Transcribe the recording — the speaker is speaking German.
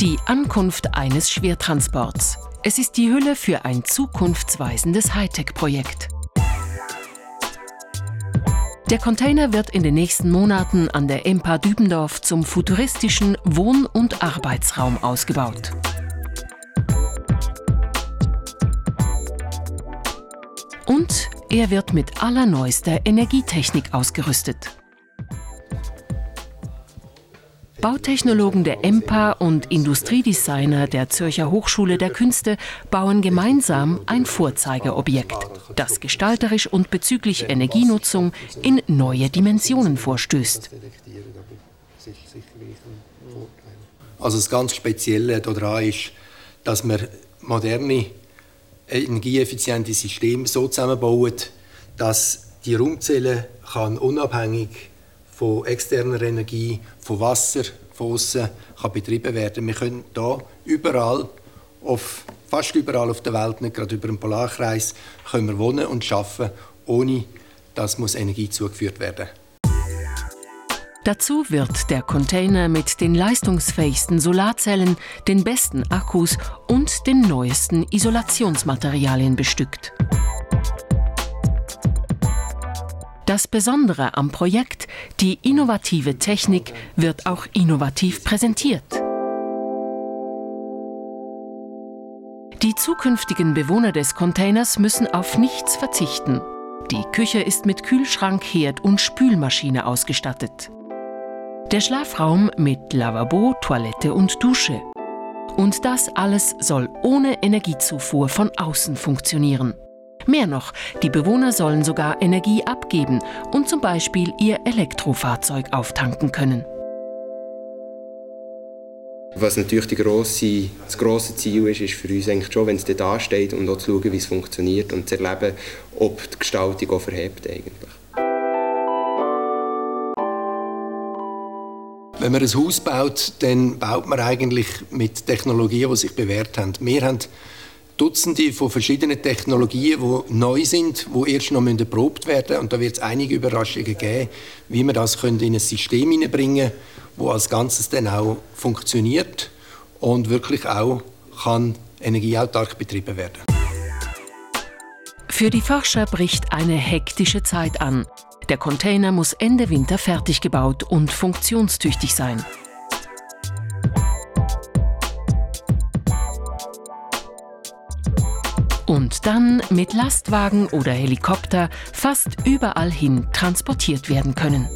Die Ankunft eines Schwertransports. Es ist die Hülle für ein zukunftsweisendes Hightech-Projekt. Der Container wird in den nächsten Monaten an der EMPA Dübendorf zum futuristischen Wohn- und Arbeitsraum ausgebaut. Und er wird mit allerneuester Energietechnik ausgerüstet. Bautechnologen der EMPA und Industriedesigner der Zürcher Hochschule der Künste bauen gemeinsam ein Vorzeigeobjekt, das gestalterisch und bezüglich Energienutzung in neue Dimensionen vorstößt. Also das ganz Spezielle daran ist, dass man moderne, energieeffiziente Systeme so zusammenbauen, dass die Raumzelle kann unabhängig von externer Energie, von Wasser, von außen kann betrieben werden. Wir können hier überall, auf, fast überall auf der Welt, nicht gerade über den Polarkreis, können wir wohnen und arbeiten, ohne dass muss Energie zugeführt werden Dazu wird der Container mit den leistungsfähigsten Solarzellen, den besten Akkus und den neuesten Isolationsmaterialien bestückt. Das Besondere am Projekt, die innovative Technik, wird auch innovativ präsentiert. Die zukünftigen Bewohner des Containers müssen auf nichts verzichten. Die Küche ist mit Kühlschrank, Herd und Spülmaschine ausgestattet. Der Schlafraum mit Lavabo, Toilette und Dusche. Und das alles soll ohne Energiezufuhr von außen funktionieren. Mehr noch, die Bewohner sollen sogar Energie abgeben und zum Beispiel ihr Elektrofahrzeug auftanken können. Was natürlich die grosse, das grosse Ziel ist, ist für uns eigentlich schon, wenn es da steht und auch zu schauen, wie es funktioniert und zu erleben, ob die Gestaltung auch verhebt eigentlich. Wenn man ein Haus baut, dann baut man eigentlich mit Technologien, die sich bewährt haben. Wir haben Dutzende von verschiedenen Technologien, die neu sind, die erst noch erprobt werden müssen. Und da wird es einige Überraschungen geben, wie wir das in ein System hineinbringen können, das als Ganzes dann auch funktioniert und wirklich auch kann energieautark betrieben werden Für die Forscher bricht eine hektische Zeit an. Der Container muss Ende Winter fertig gebaut und funktionstüchtig sein. Und dann mit Lastwagen oder Helikopter fast überall hin transportiert werden können.